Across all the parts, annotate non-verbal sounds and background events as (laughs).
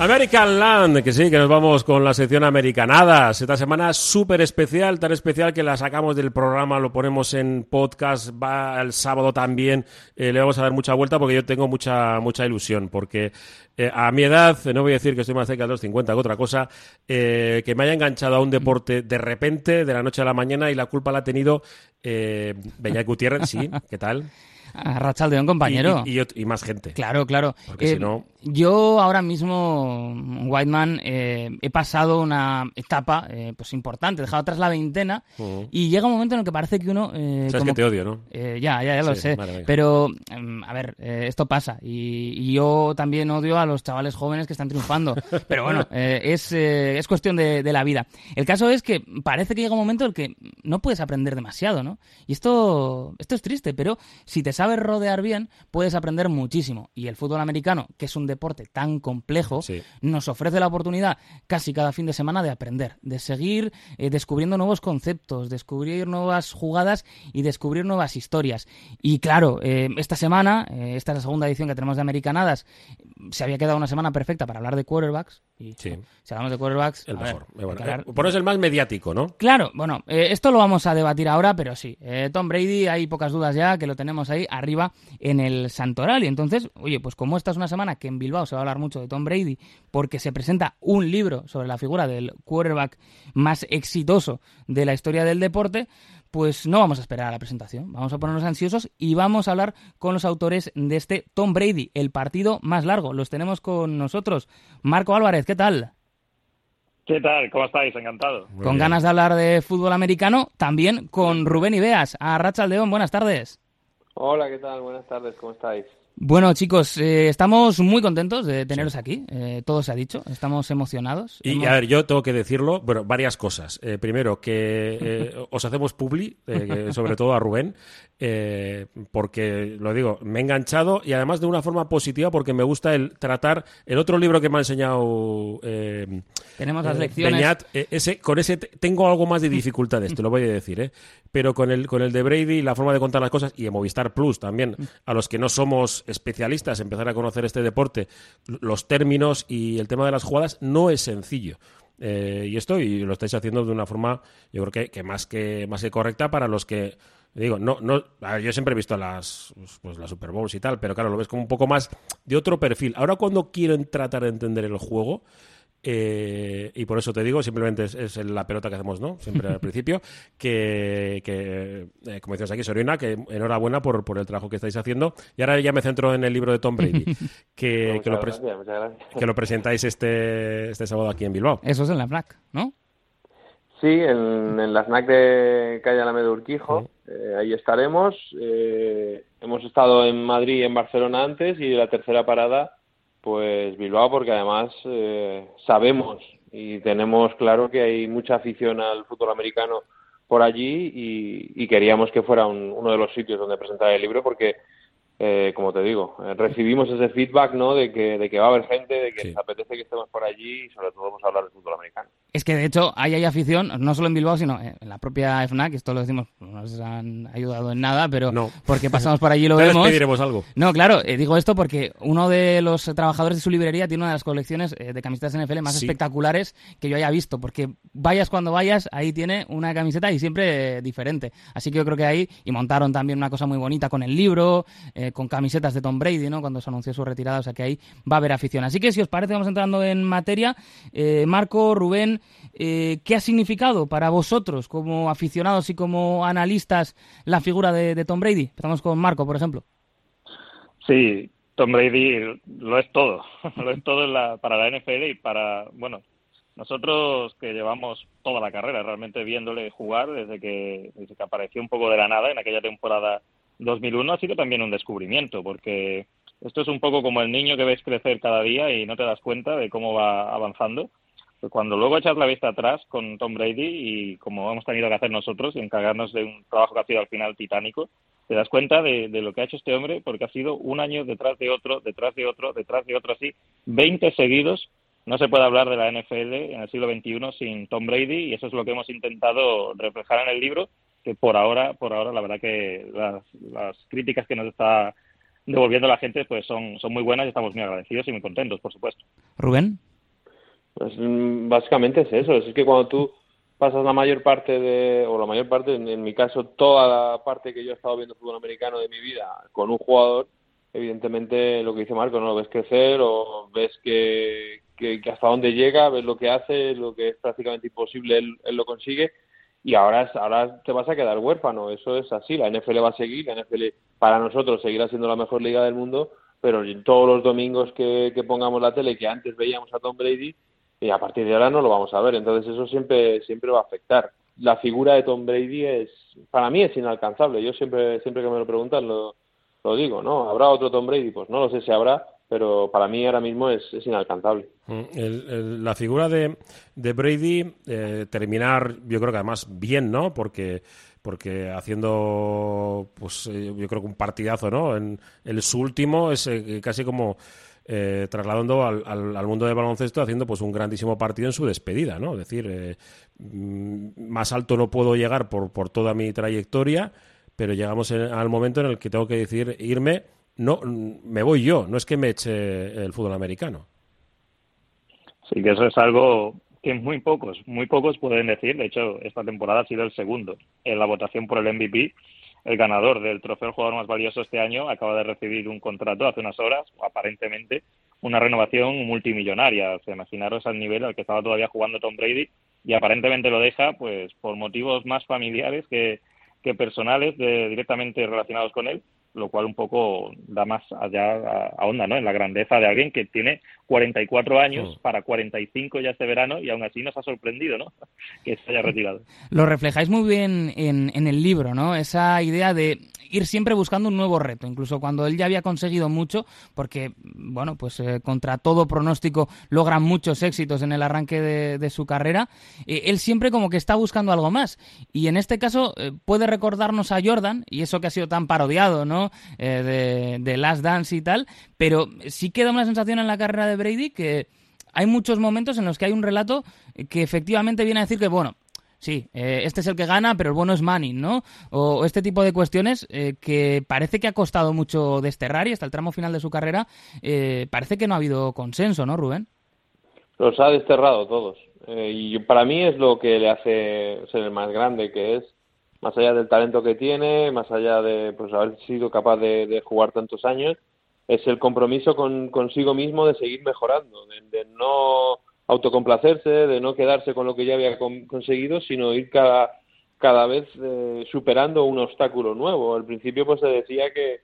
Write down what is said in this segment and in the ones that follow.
American Land, que sí, que nos vamos con la sección Americanadas. Esta semana súper especial, tan especial que la sacamos del programa, lo ponemos en podcast, va el sábado también. Eh, le vamos a dar mucha vuelta porque yo tengo mucha, mucha ilusión, porque eh, a mi edad, no voy a decir que estoy más cerca de los 50 que otra cosa, eh, que me haya enganchado a un deporte de repente, de la noche a la mañana, y la culpa la ha tenido eh, Beñat Gutiérrez, sí, ¿qué tal? A Rachaldeón, compañero. Y, y- y más gente. Claro, claro. Porque Eh, si no- Yo ahora mismo, Whiteman, eh, he pasado una etapa eh, pues importante, he dejado atrás la veintena y llega un momento en el que parece que uno... eh, Sabes como que te odio, ¿no? Ya, ya, ya lo Sí, sé. vale. Pero, em, a ver, esto pasa. Y, yo también odio a los chavales jóvenes que están triunfando. (laughs) Pero bueno, es, es cuestión de, de la vida. El caso es que parece que llega un momento en el que no puedes aprender demasiado, ¿no? Y esto, esto es triste, pero si te sabes rodear bien, puedes aprender muchísimo. Y el fútbol americano, que es un deporte tan complejo, Sí. nos ofrece la oportunidad casi cada fin de semana de aprender, de seguir eh, descubriendo nuevos conceptos, descubrir nuevas jugadas y descubrir nuevas historias. Y claro, eh, esta semana, eh, esta es la segunda edición que tenemos de Americanadas, se había quedado una semana perfecta para hablar de quarterbacks. Y Sí. si hablamos de quarterbacks, El ver, mejor. Bueno, hablar- por eso es el más mediático, ¿no? Claro, bueno, esto lo vamos a debatir ahora, pero sí, Tom Brady, hay pocas dudas ya que lo tenemos ahí arriba en el Santoral. Y entonces, oye, pues como esta es una semana que en Bilbao se va a hablar mucho de Tom Brady, porque se presenta un libro sobre la figura del quarterback más exitoso de la historia del deporte, pues no vamos a esperar a la presentación, vamos a ponernos ansiosos y vamos a hablar con los autores de este Tom Brady, el partido más largo. Los tenemos con nosotros. Marco Álvarez, ¿qué tal? ¿Qué tal? ¿Cómo estáis? Encantado. Muy con bien. ganas de hablar de fútbol americano, también con Rubén Ibeas. A Rachaldeón, buenas tardes. Hola, ¿qué tal? Buenas tardes, ¿cómo estáis? Bueno, chicos, eh, estamos muy contentos de teneros aquí. eh, todo se ha dicho, estamos emocionados. Y Hemos- a ver, yo tengo que decirlo, bueno, varias cosas. Eh, primero, que eh, os hacemos publi, (laughs) sobre todo a Rubén, porque, lo digo, me he enganchado y además de una forma positiva porque me gusta el tratar el otro libro que me ha enseñado Tenemos las lecciones. Beñat, eh, ese, con ese te- tengo algo más de dificultades, te lo voy a decir, ¿eh? pero con el, con el de Brady, la forma de contar las cosas y en Movistar Plus también, a los que no somos especialistas, empezar a conocer este deporte, los términos y el tema de las jugadas no es sencillo. Eh, y esto y lo estáis haciendo de una forma, yo creo que, que más que más que correcta para los que digo, no, no, yo siempre he visto las, pues, las Super Bowls y tal, pero claro, lo ves como un poco más de otro perfil. Ahora cuando quieren tratar de entender el juego, eh, y por eso te digo, simplemente es, es la pelota que hacemos, ¿no? Siempre al (laughs) principio, que, que eh, como decías aquí, Sorina, que enhorabuena por, por el trabajo que estáis haciendo. Y ahora ya me centro en el libro de Tom Brady, (laughs) que, que, lo, gracias, que lo presentáis este, este sábado aquí en Bilbao. Eso es en la FNAC, ¿no? Sí, en, en la snack de calle Alameda Urquijo, eh, ahí estaremos. Eh, hemos estado en Madrid y en Barcelona antes y la tercera parada, pues Bilbao, porque además eh, sabemos y tenemos claro que hay mucha afición al fútbol americano por allí y, y queríamos que fuera un- uno de los sitios donde presentar el libro porque eh, como te digo, eh, recibimos ese feedback, ¿no? De que, de que va a haber gente, de que Sí. les apetece que estemos por allí y sobre todo vamos a hablar de fútbol americano. Es que de hecho ahí hay afición, no solo en Bilbao, sino en la propia FNAC, esto lo decimos, no nos han ayudado en nada, pero No. porque pasamos (laughs) por allí y lo les vemos. pediremos algo. No, claro, eh, digo esto porque uno de los trabajadores de su librería tiene una de las colecciones eh, de camisetas NFL más Sí. espectaculares que yo haya visto, porque vayas cuando vayas, ahí tiene una camiseta y siempre eh, diferente. Así que yo creo que ahí, y montaron también una cosa muy bonita con el libro, eh, con camisetas de Tom Brady, ¿no? Cuando se anunció su retirada, o sea que ahí va a haber afición. Así que si os parece, vamos entrando en materia. Eh, Marco, Rubén, eh, ¿qué ha significado para vosotros como aficionados y como analistas la figura de, Tom Brady? Empezamos con Marco, por ejemplo. Sí, Tom Brady lo es todo. (laughs) lo es todo en la- para la NFL y para, bueno, nosotros que llevamos toda la carrera realmente viéndole jugar desde que, desde que apareció un poco de la nada en aquella temporada 2001 ha sido también un descubrimiento porque esto es un poco como el niño que ves crecer cada día y no te das cuenta de cómo va avanzando. Cuando luego echas la vista atrás con Tom Brady y como hemos tenido que hacer nosotros y encargarnos de un trabajo que ha sido al final titánico, te das cuenta de, de lo que ha hecho este hombre porque ha sido un año detrás de otro, detrás de otro, detrás de otro así, 20 seguidos. No se puede hablar de la NFL en el siglo XXI sin Tom Brady y eso es lo que hemos intentado reflejar en el libro, que por ahora, por ahora la verdad que las, las críticas que nos está devolviendo la gente pues son, son muy buenas y estamos muy agradecidos y muy contentos, por supuesto. Rubén. Pues, básicamente es eso, es que cuando tú pasas la mayor parte de, o la mayor parte, en, mi caso, toda la parte que yo he estado viendo fútbol americano de mi vida con un jugador, evidentemente lo que dice Marco, ¿no? Lo ves crecer o ves que, que, hasta dónde llega, ves lo que hace, lo que es prácticamente imposible, él, él lo consigue y ahora, ahora te vas a quedar huérfano. Eso es así. La NFL va a seguir, la NFL para nosotros seguirá siendo la mejor liga del mundo, pero todos los domingos que, pongamos la tele, que antes veíamos a Tom Brady, y a partir de ahora no lo vamos a ver. Entonces eso siempre, siempre va a afectar. La figura de Tom Brady es, para mí es inalcanzable. Yo siempre, siempre que me lo preguntan lo, lo digo, ¿no? ¿Habrá otro Tom Brady? Pues no lo sé si habrá, pero para mí ahora mismo es, es inalcanzable. Mm, la figura de, de Brady, eh, terminar, yo creo que además bien, ¿no? Porque, porque haciendo, pues eh, yo creo que un partidazo, ¿no? En, el su último es eh, casi como trasladando al, al, mundo del baloncesto, haciendo pues un grandísimo partido en su despedida, ¿no? Es decir, mm, más alto no puedo llegar por, por toda mi trayectoria, pero llegamos al momento en el que tengo que decir irme no me voy yo, no es que me eche el fútbol americano. Sí, que eso es algo que muy pocos, muy pocos pueden decir. De hecho, esta temporada ha sido el segundo en la votación por el MVP. El ganador del trofeo jugador más valioso este año acaba de recibir un contrato hace unas horas, aparentemente una renovación multimillonaria. O sea, imaginaros al nivel al que estaba todavía jugando Tom Brady y aparentemente lo deja pues por motivos más familiares que, que personales de, directamente relacionados con él lo cual un poco da más allá a, onda, ¿no? En la grandeza de alguien que tiene 44 años mm. para 45 ya este verano y aún así nos ha sorprendido, ¿no? (laughs) que se haya retirado. Lo reflejáis muy bien en, en el libro, ¿no? Esa idea de ir siempre buscando un nuevo reto, incluso cuando él ya había conseguido mucho, porque, bueno, pues eh, contra todo pronóstico logra muchos éxitos en el arranque de, su carrera, eh, él siempre como que está buscando algo más. Y en este caso eh, puede recordarnos a Jordan, y eso que ha sido tan parodiado, ¿no? De, Last Dance y tal, pero sí queda una sensación en la carrera de Brady que hay muchos momentos en los que hay un relato que efectivamente viene a decir que, bueno, sí, eh, este es el que gana, pero el bueno es Manning, ¿no? O, este tipo de cuestiones eh, que parece que ha costado mucho desterrar y hasta el tramo final de su carrera parece que no ha habido consenso, ¿no, Rubén? Los ha desterrado todos. y para mí es lo que le hace ser el más grande, que es más allá del talento que tiene, más allá de pues haber sido capaz de, jugar tantos años, es el compromiso con, consigo mismo de seguir mejorando, de, no autocomplacerse, de no quedarse con lo que ya había conseguido, sino ir cada, cada vez eh, superando un obstáculo nuevo. Al principio pues se decía que,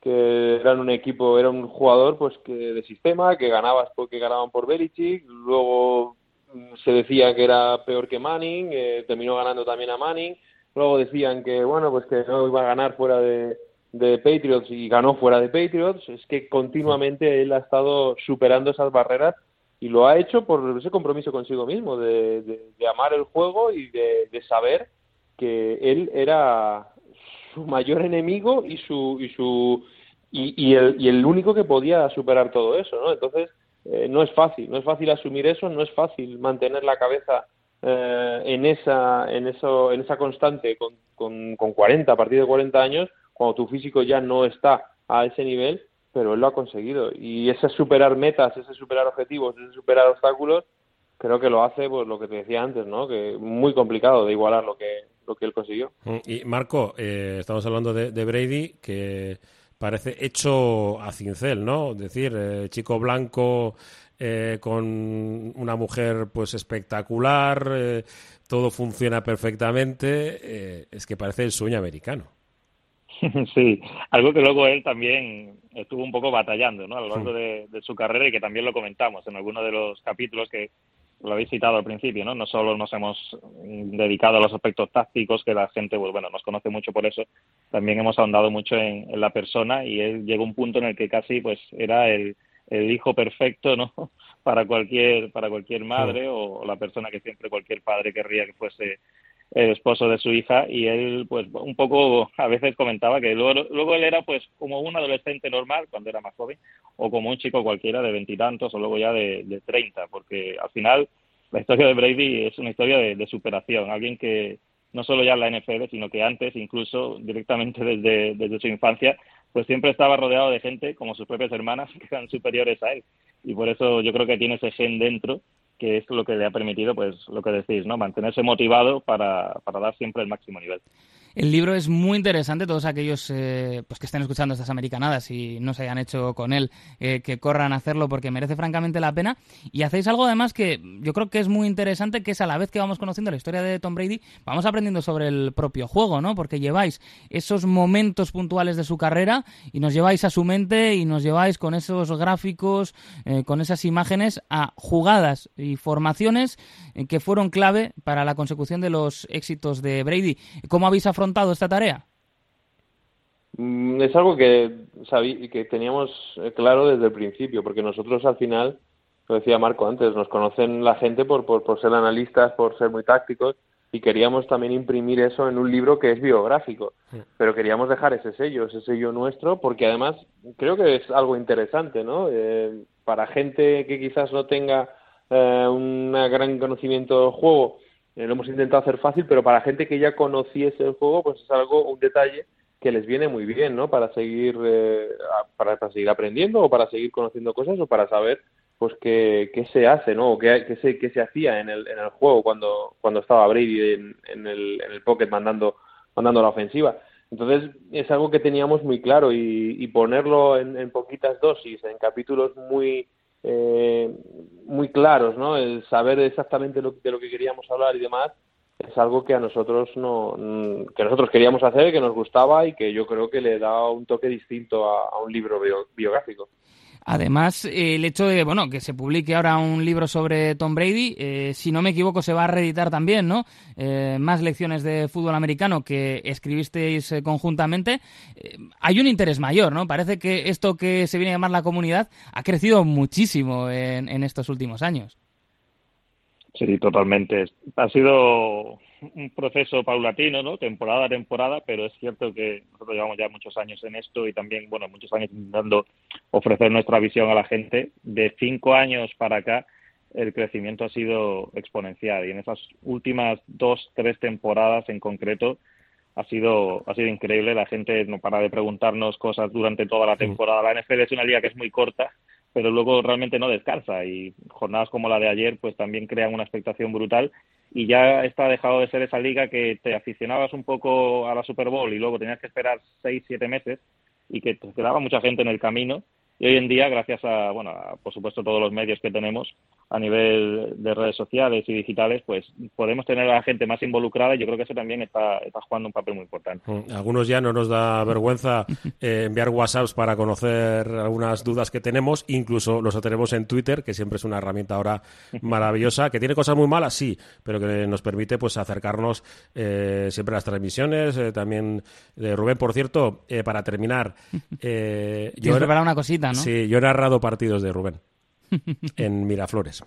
que eran un equipo, era un jugador pues que de sistema, que ganabas porque ganaban por Belichick, luego mm, se decía que era peor que Manning, eh, terminó ganando también a Manning, Luego decían que, bueno, pues que no iba a ganar fuera de, de Patriots y ganó fuera de Patriots. Es que continuamente él ha estado superando esas barreras y lo ha hecho por ese compromiso consigo mismo, de, de, amar el juego y de, de, saber que él era su mayor enemigo y su y su y, y, el, y el único que podía superar todo eso, ¿no? Entonces eh, no es fácil, no es fácil asumir eso, no es fácil mantener la cabeza eh, en, esa, en, eso, en esa constante con, con, con 40, a partir de 40 años, cuando tu físico ya no está a ese nivel, pero él lo ha conseguido. Y ese superar metas, ese superar objetivos, ese superar obstáculos, creo que lo hace, pues lo que te decía antes, ¿no? Que muy complicado de igualar lo que, lo que él consiguió. Mm, y Marco, eh, estamos hablando de, Brady, que parece hecho a cincel, ¿no? Es decir, eh, chico blanco eh, con una mujer pues espectacular, eh, todo funciona perfectamente, eh, es que parece el sueño americano. (laughs) Sí, algo que luego él también estuvo un poco batallando ¿no? a lo largo de, su carrera y que también lo comentamos en alguno de los capítulos que lo habéis citado al principio, ¿no? No solo nos hemos dedicado a los aspectos tácticos, que la gente, pues, bueno, nos conoce mucho por eso, también hemos ahondado mucho en, en la persona y él llegó a un punto en el que casi, pues, era el, el hijo perfecto, ¿no? (laughs) Para cualquier, para cualquier madre o la persona que siempre cualquier padre querría que fuese el esposo de su hija y él pues un poco a veces comentaba que luego, luego él era pues como un adolescente normal cuando era más joven o como un chico cualquiera de veintitantos o luego ya de treinta porque al final la historia de Brady es una historia de, superación alguien que no solo ya en la NFL sino que antes incluso directamente desde, desde su infancia pues siempre estaba rodeado de gente como sus propias hermanas (laughs) que eran superiores a él. Y por eso yo creo que tiene ese gen dentro que es lo que le ha permitido, pues lo que decís, ¿no? Mantenerse motivado para, para dar siempre el máximo nivel. El libro es muy interesante, todos aquellos eh, pues que estén escuchando estas americanadas y no se hayan hecho con él, eh, que corran a hacerlo porque merece francamente la pena. Y hacéis algo además que yo creo que es muy interesante, que es a la vez que vamos conociendo la historia de Tom Brady, vamos aprendiendo sobre el propio juego, ¿no? Porque lleváis esos momentos puntuales de su carrera y nos lleváis a su mente y nos lleváis con esos gráficos, eh, con esas imágenes a jugadas y formaciones que fueron clave para la consecución de los éxitos de Brady. ¿Cómo habéis esta tarea? Mm, es algo que, que teníamos eh, claro desde el principio, porque nosotros al final, lo decía Marco antes, nos conocen la gente por, por, por ser analistas, por ser muy tácticos, y queríamos también imprimir eso en un libro que es biográfico, pero queríamos dejar ese sello, ese sello nuestro, porque además creo que es algo interesante, ¿no? Eh, para gente que quizás no tenga eh, un gran conocimiento del juego, eh, lo hemos intentado hacer fácil, pero para gente que ya conociese el juego, pues es algo, un detalle que les viene muy bien, ¿no? Para seguir, eh, para, seguir aprendiendo o para seguir conociendo cosas o para saber, pues, qué, qué se hace, ¿no? O qué, qué, se, qué se hacía en el, en el juego cuando, cuando estaba Brady en, en, el, en el pocket mandando, mandando la ofensiva. Entonces, es algo que teníamos muy claro y, y ponerlo en, en poquitas dosis, en capítulos muy, eh, muy claros, ¿no? El saber exactamente lo, de lo que queríamos hablar y demás es algo que a nosotros no que nosotros queríamos hacer, que nos gustaba y que yo creo que le da un toque distinto a, un libro biográfico. Además, el hecho de bueno que se publique ahora un libro sobre Tom Brady, eh, si no me equivoco, se va a reeditar también, ¿no? Eh, más lecciones de fútbol americano que escribisteis eh, conjuntamente. hay un interés mayor, ¿no? Parece que esto que se viene a llamar la comunidad ha crecido muchísimo en estos últimos años. Sí, totalmente. Ha sido un proceso paulatino, ¿no? Temporada a temporada, pero es cierto que nosotros llevamos ya muchos años en esto y también, bueno, muchos años intentando ofrecer nuestra visión a la gente. De cinco años para acá, el crecimiento ha sido exponencial y en esas últimas dos, tres temporadas en concreto ha sido, ha sido increíble. La gente no para de preguntarnos cosas durante toda la temporada. La NFL es una liga que es muy corta pero luego realmente no descansa. Y jornadas como la de ayer pues también crean una expectación brutal. Y ya está dejado de ser esa liga que te aficionabas un poco a la Super Bowl y luego tenías que esperar seis, siete meses y que te quedaba mucha gente en el camino y hoy en día, gracias a, bueno, por supuesto, todos los medios que tenemos a nivel de redes sociales y digitales, pues podemos tener a la gente más involucrada y yo creo que eso también está, está jugando un papel muy importante. Mm, algunos ya no nos da vergüenza (laughs) eh, enviar WhatsApps para conocer algunas dudas que tenemos, incluso los tenemos en Twitter, que siempre es una herramienta ahora (laughs) maravillosa, que tiene cosas muy malas, sí, pero que nos permite pues acercarnos eh, siempre a las transmisiones. Eh, también, de Rubén, por cierto, para terminar... (laughs) yo preparar una cosita, Sí, yo he narrado partidos de Rubén (laughs) en Miraflores.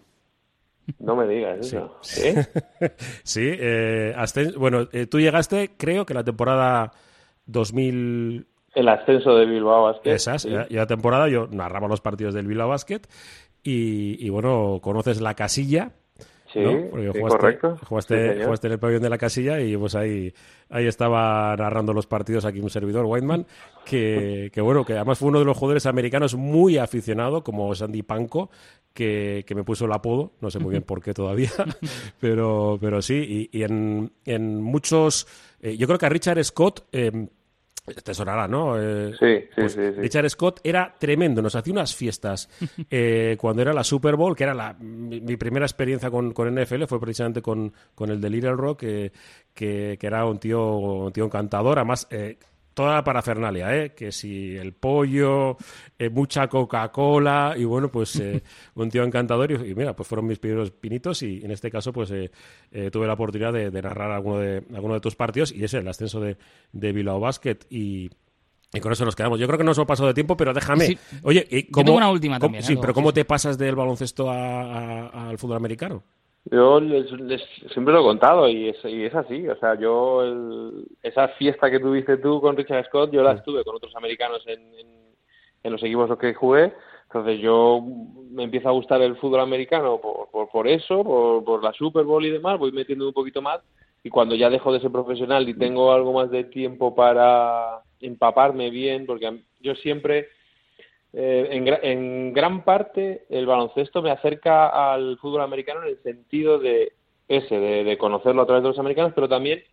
No me digas eso. Sí, (laughs) sí, eh, bueno, eh, tú llegaste, creo que la temporada 2000... El ascenso de Bilbao Basket. Esas, y la temporada yo narraba los partidos del Bilbao Basket y, y bueno, conoces la casilla Sí, correcto. Jugaste, en el pabellón de la casilla y pues ahí, ahí estaba narrando los partidos aquí un servidor, Whiteman, que, que bueno, que además fue uno de los jugadores americanos muy aficionado, como Sandy Panko, que, que me puso el apodo, no sé muy bien (laughs) por qué todavía, pero, pero sí, y, en, en muchos, eh, yo creo que a Richard Scott... Eh, te sonará, ¿no? Eh, sí, sí, pues sí, Richard Scott era tremendo, nos hacía unas fiestas (laughs) eh, cuando era la Super Bowl, que era la, mi, primera experiencia con, con, NFL, fue precisamente con, con el de Little Rock, que, que, que era un tío, un tío encantador, además eh, toda la parafernalia, ¿eh? que si el pollo, eh, mucha Coca-Cola y bueno, pues eh, (laughs) un tío encantador y, mira, pues fueron mis primeros pinitos y en este caso pues eh, tuve la oportunidad de, narrar alguno de, alguno de tus partidos y ese, el ascenso de, de Bilbao Basket y, con eso nos quedamos. Yo creo que no nos pasado de tiempo, pero déjame. Oye, ¿cómo, Yo tengo una última también. Sí, pero ¿cómo te pasas del baloncesto al fútbol americano? Yo les, siempre lo he contado y es, y es así. O sea, yo, esa fiesta que tuviste tú con Richard Scott, yo la estuve con otros americanos en, en, los equipos los que jugué. Entonces yo me empieza a gustar el fútbol americano por, por, por eso, por, por, la Super Bowl y demás, voy metiendo un poquito más y cuando ya dejo de ser profesional y tengo algo más de tiempo para empaparme bien, porque yo siempre eh, en, en, gran parte el baloncesto me acerca al fútbol americano en el sentido de ese, de, conocerlo a través de los americanos, pero también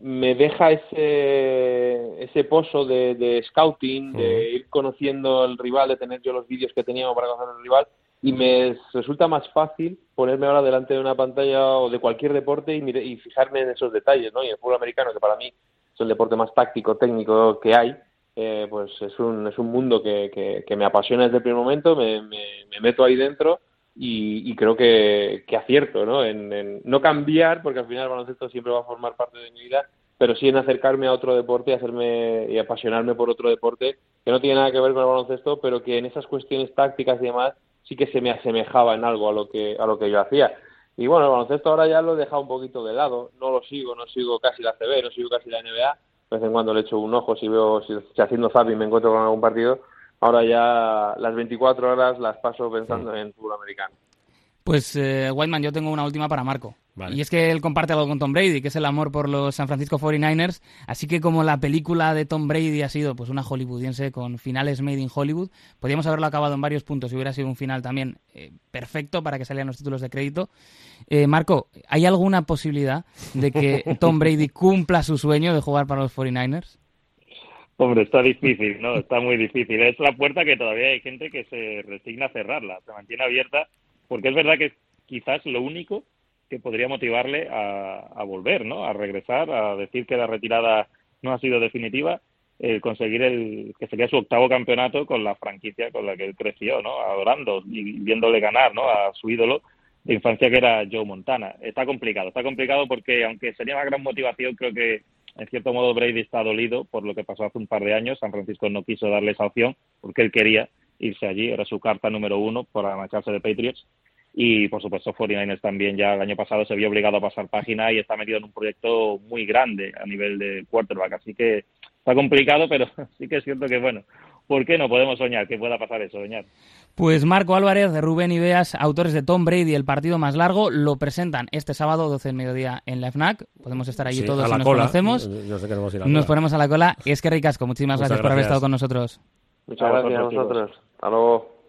me deja ese, ese pozo de, scouting, de ir conociendo al rival, de tener yo los vídeos que teníamos para conocer al rival, y me resulta más fácil ponerme ahora delante de una pantalla o de cualquier deporte y, y fijarme en esos detalles, ¿no? Y el fútbol americano, que para mí es el deporte más táctico, técnico que hay, eh, pues es un, es un mundo que, que, me apasiona desde el primer momento, me, me, meto ahí dentro y, creo que, que acierto ¿no? En, no cambiar, porque al final el baloncesto siempre va a formar parte de mi vida, pero sí en acercarme a otro deporte y, hacerme, y apasionarme por otro deporte que no tiene nada que ver con el baloncesto, pero que en esas cuestiones tácticas y demás sí que se me asemejaba en algo a lo que, a lo que yo hacía. Y bueno, el baloncesto ahora ya lo he dejado un poquito de lado, no lo sigo, no sigo casi la CB, no sigo casi la NBA, de vez en cuando le echo un ojo si veo, si, haciendo zapping me encuentro con algún partido. Ahora ya las 24 horas las paso pensando en fútbol americano. Pues, eh, Whiteman, yo tengo una última para Marco. Y es que él comparte algo con Tom Brady, que es el amor por los San Francisco 49ers. Así que como la película de Tom Brady ha sido pues una hollywoodiense con finales made in Hollywood, podríamos haberlo acabado en varios puntos y hubiera sido un final también eh, perfecto para que salieran los títulos de crédito. Eh, Marco, ¿hay alguna posibilidad de que (laughs) Tom Brady cumpla su sueño de jugar para los 49ers? Hombre, está difícil, ¿no? Está muy difícil. Es la puerta que todavía hay gente que se resigna a cerrarla, se mantiene abierta, porque es verdad que quizás lo único que podría motivarle a, volver, ¿no? A regresar, a decir que la retirada no ha sido definitiva, el conseguir el que sería su octavo campeonato con la franquicia con la que él creció, ¿no? Adorando y viéndole ganar, ¿no? A su ídolo de infancia que era Joe Montana. Está complicado, está complicado porque aunque sería una gran motivación, creo que en cierto modo Brady está dolido por lo que pasó hace un par de años. San Francisco no quiso darle esa opción porque él quería irse allí, era su carta número uno para marcharse de Patriots y por supuesto 49ers también ya el año pasado se vio obligado a pasar página y está metido en un proyecto muy grande a nivel de quarterback, así que está complicado, pero (laughs) sí que es cierto que bueno, ¿por qué no podemos soñar que pueda pasar eso, soñar? Pues Marco Álvarez, de Rubén Ibeas, autores de Tom Brady, el partido más largo, lo presentan este sábado 12 del mediodía en la FNAC. Podemos estar allí todos si nos conocemos. nos ponemos a la cola. Y es que ricasco, muchísimas gracias, por haber estado con nosotros. Muchas gracias a vosotros. Hasta.